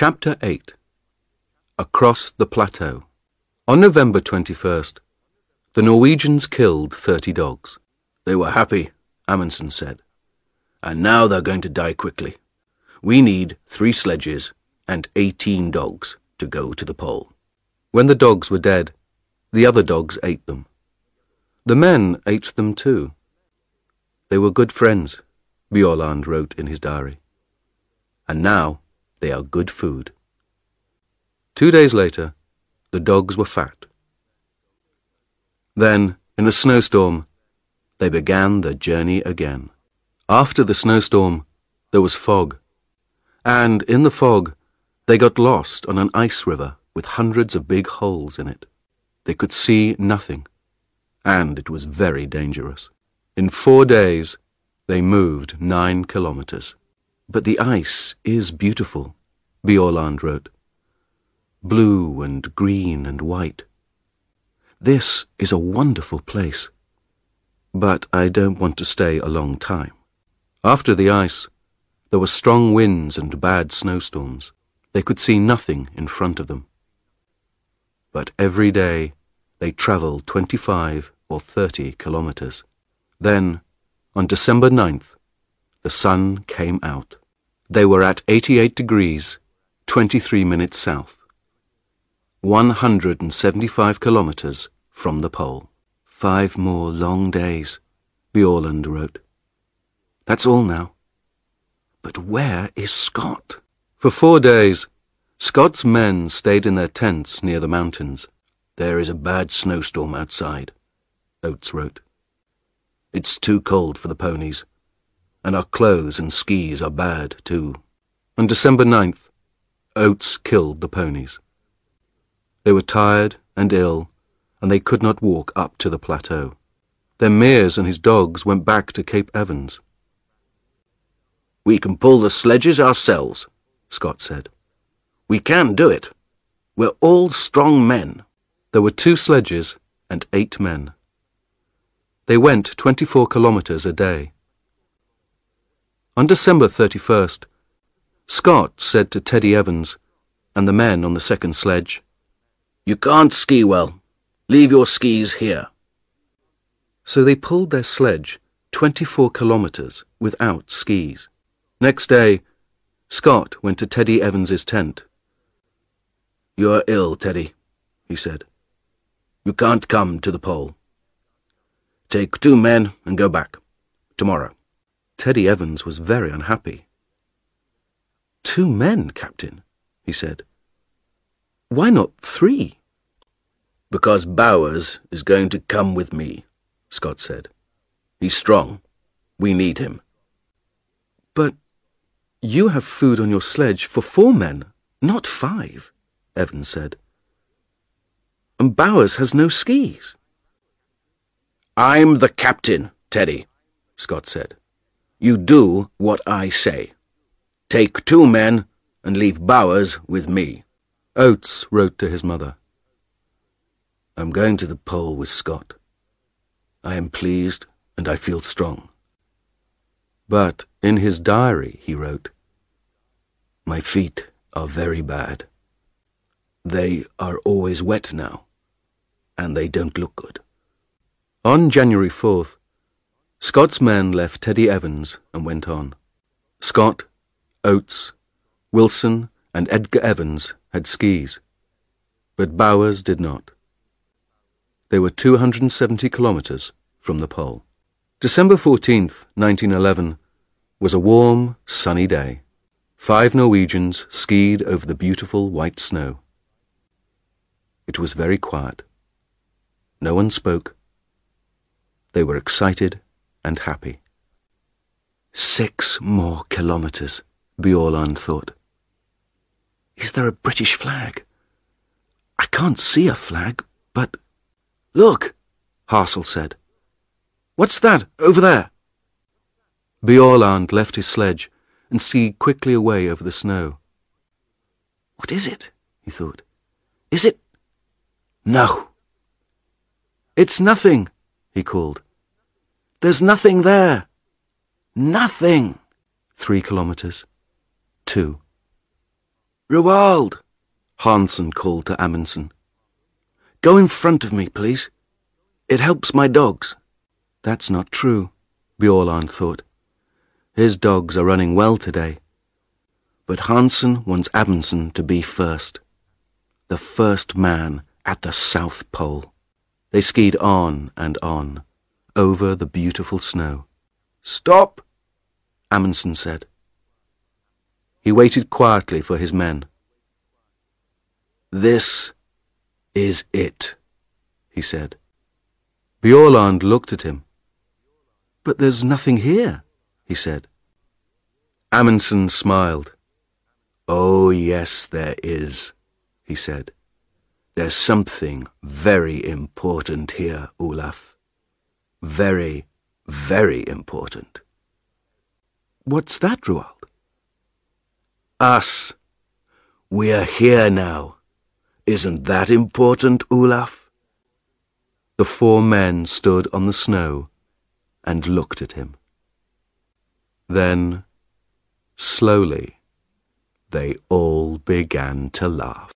Chapter 8 Across the Plateau On November 21st, the Norwegians killed 30 dogs. They were happy, Amundsen said. And now they're going to die quickly. We need three sledges and 18 dogs to go to the pole. When the dogs were dead, the other dogs ate them. The men ate them too. They were good friends, Bjaaland wrote in his diary. And now they are good food. Two days later, the dogs were fat. Then, in a snowstorm, they began their journey again. After the snowstorm, there was fog. And in the fog, they got lost on an ice river with hundreds of big holes in it. They could see nothing, and it was very dangerous. In four days, they moved nine kilometers. But the ice is beautiful, Bjaaland wrote. Blue and green and white. This is a wonderful place. But I don't want to stay a long time. After the ice, there were strong winds and bad snowstorms. They could see nothing in front of them. But every day they travelled 25 or 30 kilometres. Then, on December 9th, the sun came out. They were at 88 degrees, 23 minutes south. 175 kilometres from the pole. Five more long days, Bjaaland wrote. That's all now. But where is Scott? For four days, Scott's men stayed in their tents near the mountains. There is a bad snowstorm outside, Oates wrote. It's too cold for the ponies, and our clothes and skis are bad, too. On December 9th, Oates killed the ponies. They were tired and ill, and they could not walk up to the plateau. Then Meares and his dogs went back to Cape Evans. We can pull the sledges ourselves, Scott said. We can do it. We're all strong men. There were two sledges and eight men. They went 24 kilometres a day. On December 31st, Scott said to Teddy Evans and the men on the second sledge, You can't ski well. Leave your skis here. So they pulled their sledge 24 kilometres without skis. Next day, Scott went to Teddy Evans's tent. You're ill, Teddy, he said. You can't come to the pole. Take two men and go back. Tomorrow. Teddy Evans was very unhappy. Two men, Captain, he said. Why not three? Because Bowers is going to come with me, Scott said. He's strong. We need him. But you have food on your sledge for four men, not five, Evans said. And Bowers has no skis. I'm the captain, Teddy, Scott said. You do what I say. Take two men and leave Bowers with me. Oates wrote to his mother. I'm going to the pole with Scott. I am pleased and I feel strong. But in his diary he wrote, My feet are very bad. They are always wet now, and they don't look good. On January 4th, Scott's men left Teddy Evans and went on. Scott, Oates, Wilson, and Edgar Evans had skis, but Bowers did not. They were 270 kilometres from the pole. December 14th, 1911, was a warm, sunny day. Five Norwegians skied over the beautiful white snow. It was very quiet. No one spoke they were excited and happy. Six more kilometres, Bjaaland thought. Is there a British flag? I can't see a flag, but... Look, Hassel said. What's that, over there? Bjaaland left his sledge and skied quickly away over the snow. What is it? he thought. Is it... No. It's nothing, he called. There's nothing there. Nothing. Three kilometres. Two. Roald! Hansen called to Amundsen. Go in front of me, please. It helps my dogs. That's not true, Bjaaland thought. His dogs are running well today. But Hansen wants Amundsen to be first. The first man at the South Pole. They skied on and on, over the beautiful snow. Stop, Amundsen said. He waited quietly for his men. This is it, he said. Bjaaland looked at him. But there's nothing here, he said. Amundsen smiled. Oh, yes, there is, he said. There's something very important here, Olaf. Very, very important. What's that, Roald? Us. We're here now. Isn't that important, Olaf? The four men stood on the snow and looked at him. Then, slowly, they all began to laugh.